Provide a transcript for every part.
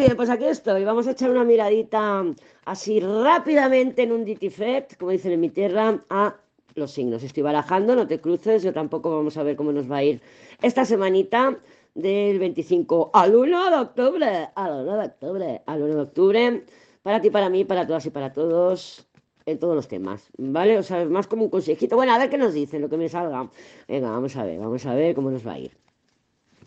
bien, pues aquí estoy. Vamos a echar una miradita así rápidamente en un DigiFect, como dicen en mi tierra, a los signos. Estoy barajando, no te cruces, yo tampoco vamos a ver cómo nos va a ir esta semanita del 25 al 1 de octubre, al 1 de octubre, al 1 de octubre, para ti, para mí, para todas y para todos, en todos los temas, ¿vale? O sea, más como un consejito. Bueno, a ver qué nos dicen, lo que me salga. Venga, vamos a ver, vamos a ver cómo nos va a ir.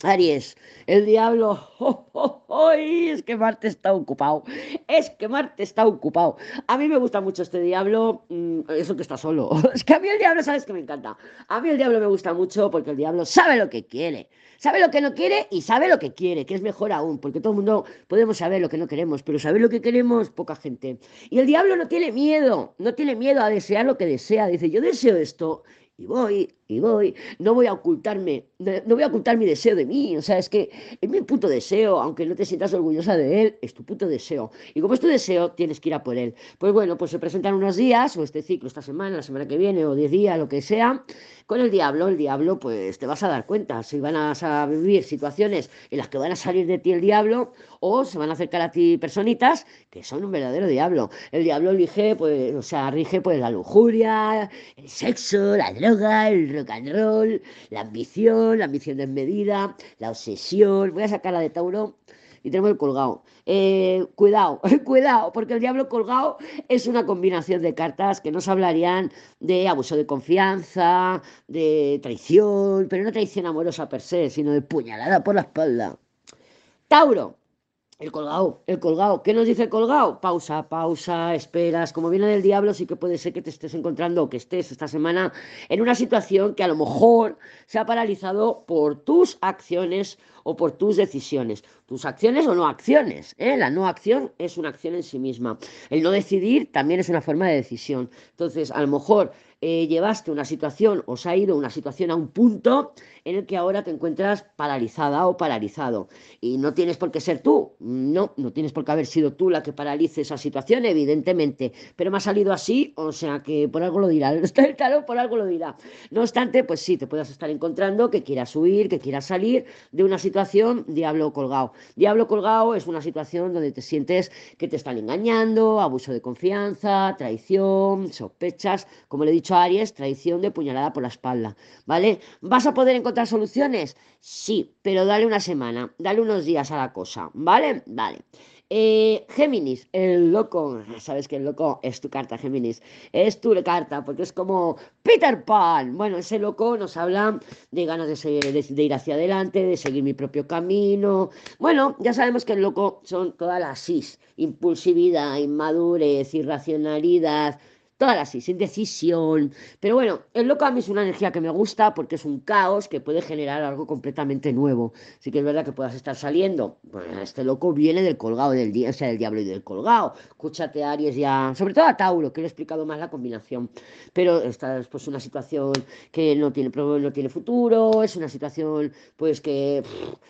Aries, el diablo, ¡Oh, es que Marte está ocupado, es que Marte está ocupado. A mí me gusta mucho este diablo, mm, eso que está solo. Es que a mí el diablo, ¿sabes que me encanta? A mí el diablo me gusta mucho porque el diablo sabe lo que quiere, sabe lo que no quiere y sabe lo que quiere, que es mejor aún, porque todo el mundo podemos saber lo que no queremos, pero saber lo que queremos, poca gente. Y el diablo no tiene miedo, no tiene miedo a desear lo que desea, dice, yo deseo esto y voy y voy, no voy a ocultarme, no voy a ocultar mi deseo de mí, o sea, es que es mi puto deseo, aunque no te sientas orgullosa de él, es tu puto deseo. Y como es tu deseo, tienes que ir a por él. Pues bueno, pues se presentan unos días, o este ciclo, esta semana, la semana que viene, o diez días, lo que sea, con el diablo, el diablo, pues te vas a dar cuenta, si van a vivir situaciones en las que van a salir de ti el diablo, o se van a acercar a ti personitas que son un verdadero diablo. El diablo elige, pues, o sea, rige pues la lujuria, el sexo, la droga, el rock and roll, la ambición, la ambición desmedida, la obsesión. Voy a sacar la de Tauro y tenemos el colgado. Eh, cuidado, cuidado, porque el diablo colgado es una combinación de cartas que nos hablarían de abuso de confianza, de traición, pero no traición amorosa per se, sino de puñalada por la espalda. Tauro, el colgado, el colgado. ¿Qué nos dice el colgado? Pausa, pausa, esperas. Como viene del diablo, sí que puede ser que te estés encontrando o que estés esta semana en una situación que a lo mejor se ha paralizado por tus acciones o por tus decisiones. Tus acciones o no acciones. ¿eh? La no acción es una acción en sí misma. El no decidir también es una forma de decisión. Entonces, a lo mejor eh, llevaste una situación o se ha ido una situación a un punto en el que ahora te encuentras paralizada o paralizado. Y no tienes por qué ser tú, no, no tienes por qué haber sido tú la que paralice esa situación, evidentemente, pero me ha salido así, o sea que por algo lo dirá, el tarot por algo lo dirá. No obstante, pues sí, te puedes estar encontrando que quieras huir, que quieras salir de una situación diablo colgado. Diablo colgado es una situación donde te sientes que te están engañando, abuso de confianza, traición, sospechas, como le he dicho Aries, traición de puñalada por la espalda, ¿vale? ¿Vas a poder encontrar soluciones? Sí, pero dale una semana, dale unos días a la cosa, ¿vale? Vale. Eh, Géminis, el loco, sabes que el loco es tu carta, Géminis, es tu carta, porque es como Peter Pan. Bueno, ese loco nos habla de ganas de, de, ir hacia adelante, de seguir mi propio camino. Bueno, ya sabemos que el loco son todas las sis, impulsividad, inmadurez, irracionalidad, todas las indecisión. Pero bueno, el loco a mí es una energía que me gusta porque es un caos que puede generar algo completamente nuevo. Sí que es verdad que puedas estar saliendo. Bueno, este loco viene del colgado del del diablo y del colgado. Escúchate, Aries, ya. Sobre todo a Tauro, que le he explicado más la combinación. Pero esta es pues una situación que no tiene, no tiene futuro, es una situación, pues que.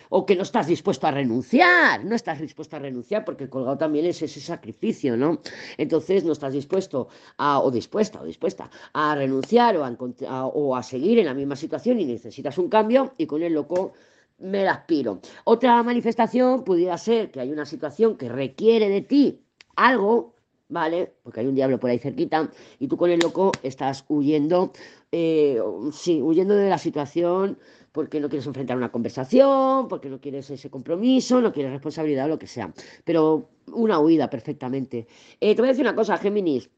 o que no estás dispuesto a renunciar. No estás dispuesto a renunciar porque el colgado también es ese sacrificio, ¿no? Entonces no estás dispuesto a o dispuesta o dispuesta a renunciar o a, seguir en la misma situación y necesitas un cambio y con el loco me la aspiro. Otra manifestación pudiera ser que hay una situación que requiere de ti algo, ¿vale? Porque hay un diablo por ahí cerquita y tú con el loco estás huyendo, eh, sí, huyendo de la situación porque no quieres enfrentar una conversación, porque no quieres ese compromiso, no quieres responsabilidad o lo que sea. Pero una huida perfectamente. Eh, te voy a decir una cosa, Géminis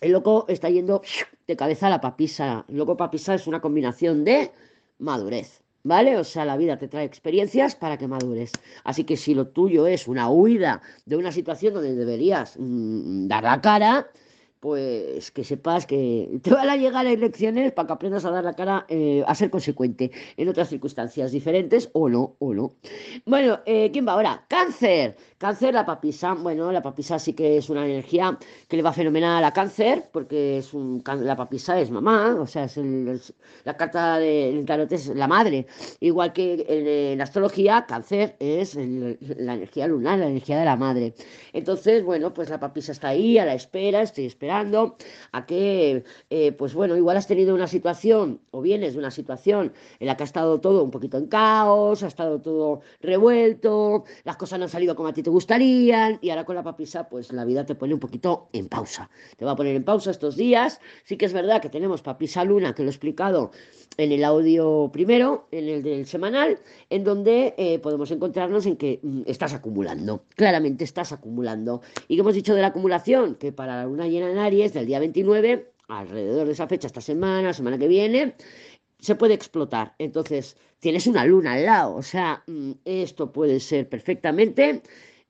el loco está yendo de cabeza a la papisa. El loco papisa es una combinación de madurez, ¿vale? O sea, la vida te trae experiencias para que madures. Así que si lo tuyo es una huida de una situación donde deberías mm, dar la cara, pues que sepas que te van a llegar elecciones para que aprendas a dar la cara, eh, a ser consecuente en otras circunstancias diferentes o no, o no. Bueno, eh, ¿quién va ahora? Cáncer. Cáncer, la papisa. Bueno, la papisa sí que es una energía que le va fenomenal a cáncer, porque es un, la papisa es mamá, o sea, es, la carta del tarot es la madre. Igual que en, la astrología, cáncer es la energía lunar, la energía de la madre. Entonces, bueno, pues la papisa está ahí a la espera, estoy esperando esperando a que, eh, pues bueno, igual has tenido una situación o vienes de una situación en la que ha estado todo un poquito en caos, ha estado todo revuelto, las cosas no han salido como a ti te gustarían y ahora con la papisa, pues la vida te pone un poquito en pausa. Te va a poner en pausa estos días. Sí que es verdad que tenemos papisa luna, que lo he explicado en el audio primero, en el del semanal, en donde eh, podemos encontrarnos en que mm, estás acumulando, claramente estás acumulando. Y que hemos dicho de la acumulación, que para la luna llena Aries del día 29, alrededor de esa fecha, esta semana, semana que viene, se puede explotar. Entonces, tienes una luna al lado, o sea, mm, esto puede ser perfectamente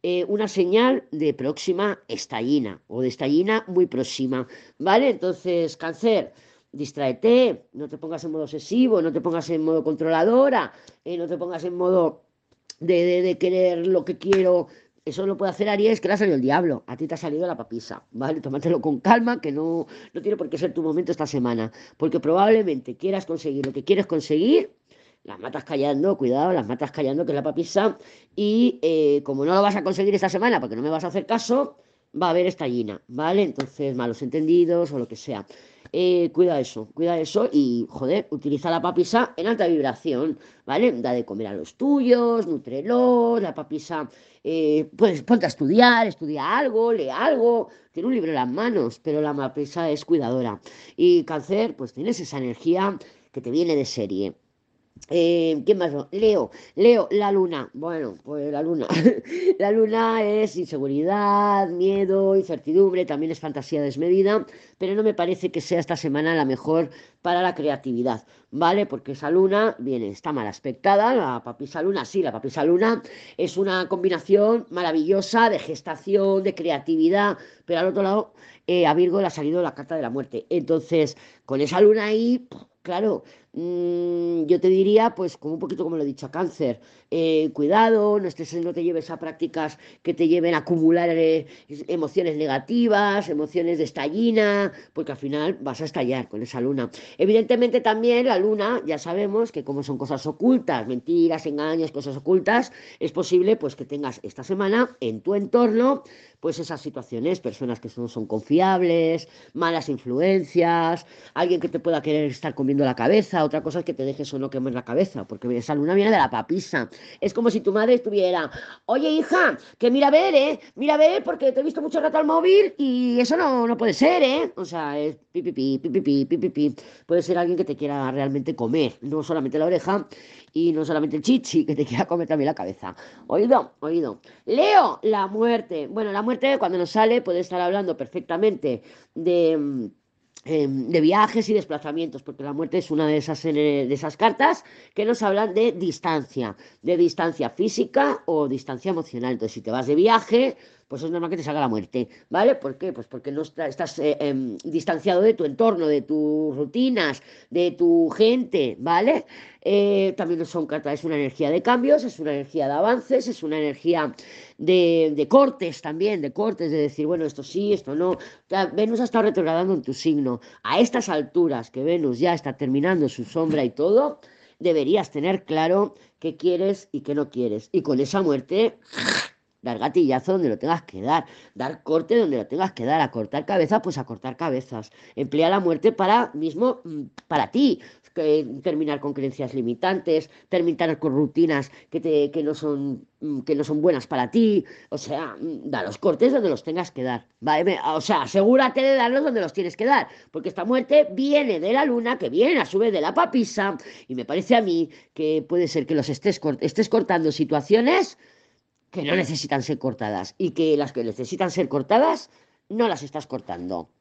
eh, una señal de próxima estallina o de estallina muy próxima, ¿vale? Entonces, cáncer distráete, no te pongas en modo obsesivo, no te pongas en modo controladora, eh, no te pongas en modo de, de, querer lo que quiero. Eso lo puede hacer Aries, que le ha salido el diablo. A ti te ha salido la papisa, ¿vale? Tómatelo con calma, que no, no tiene por qué ser tu momento esta semana. Porque probablemente quieras conseguir lo que quieres conseguir, las matas callando, cuidado, las matas callando, que es la papisa. Y eh, como no lo vas a conseguir esta semana, porque no me vas a hacer caso, va a haber estallina, ¿vale? Entonces, malos entendidos o lo que sea. Eh, cuida eso, cuida eso y, joder, utiliza la papisa en alta vibración, ¿vale? Da de comer a los tuyos, nutrelos, la papisa, eh, pues ponte a estudiar, estudia algo, lee algo, tiene un libro en las manos, pero la papisa es cuidadora. Y cáncer, pues tienes esa energía que te viene de serie. Eh, ¿Quién más? Leo, Leo, la luna. Bueno, pues la luna. la luna es inseguridad, miedo, incertidumbre, también es fantasía desmedida, pero no me parece que sea esta semana la mejor para la creatividad, ¿vale? Porque esa luna viene, está mal aspectada, la papisa luna, sí, la papisa luna es una combinación maravillosa de gestación, de creatividad, pero al otro lado eh, a Virgo le ha salido la carta de la muerte. Entonces, con esa luna ahí, claro, yo te diría, pues como un poquito como lo he dicho a cáncer, eh, cuidado, no, estés, no te lleves a prácticas que te lleven a acumular eh, emociones negativas, emociones de estallina, porque al final vas a estallar con esa luna. Evidentemente también la luna, ya sabemos que como son cosas ocultas, mentiras, engaños, cosas ocultas, es posible pues que tengas esta semana en tu entorno pues esas situaciones, personas que no son confiables, malas influencias, alguien que te pueda querer estar comiendo la cabeza, otra cosa es que te dejes o no quemar la cabeza, porque esa luna viene de la papisa. Es como si tu madre estuviera, oye hija, que mira a ver, ¿eh? Mira a ver, porque te he visto mucho rato al móvil y eso no, no puede ser, ¿eh? O sea, es pipipi, pipipi, pipipi. Puede ser alguien que te quiera realmente comer, no solamente la oreja y no solamente el chichi, que te quiera comer también la cabeza. Oído, oído. Leo, la muerte. Bueno, la muerte cuando nos sale puede estar hablando perfectamente de em, de viajes y desplazamientos, porque la muerte es una de esas, de esas cartas que nos hablan de distancia, de distancia física o distancia emocional. Entonces, si te vas de viaje, pues es normal que te salga la muerte, ¿vale? ¿Por qué? Pues porque no estás eh, eh, distanciado de tu entorno, de tus rutinas, de tu gente, ¿vale? Eh, también son cartas, es una energía de cambios, es una energía de avances, es una energía de, de cortes también, de cortes, de decir, bueno, esto sí, esto no. Venus ha estado retrogradando en tu signo. A estas alturas que Venus ya está terminando su sombra y todo, deberías tener claro qué quieres y qué no quieres. Y con esa muerte dar gatillazo donde lo tengas que dar, dar corte donde lo tengas que dar, a cortar cabezas, pues a cortar cabezas. Emplea la muerte para mismo, mm, para ti, terminar con creencias limitantes, terminar con rutinas que, te, que, no son, mm, que no son buenas para ti, o sea, mm, da los cortes donde los tengas que dar, ¿vale? O sea, asegúrate de darlos donde los tienes que dar, porque esta muerte viene de la luna, que viene a su vez de la papisa, y me parece a mí que puede ser que los estés, estés cortando situaciones que no necesitan ser cortadas y que las que necesitan ser cortadas no las estás cortando.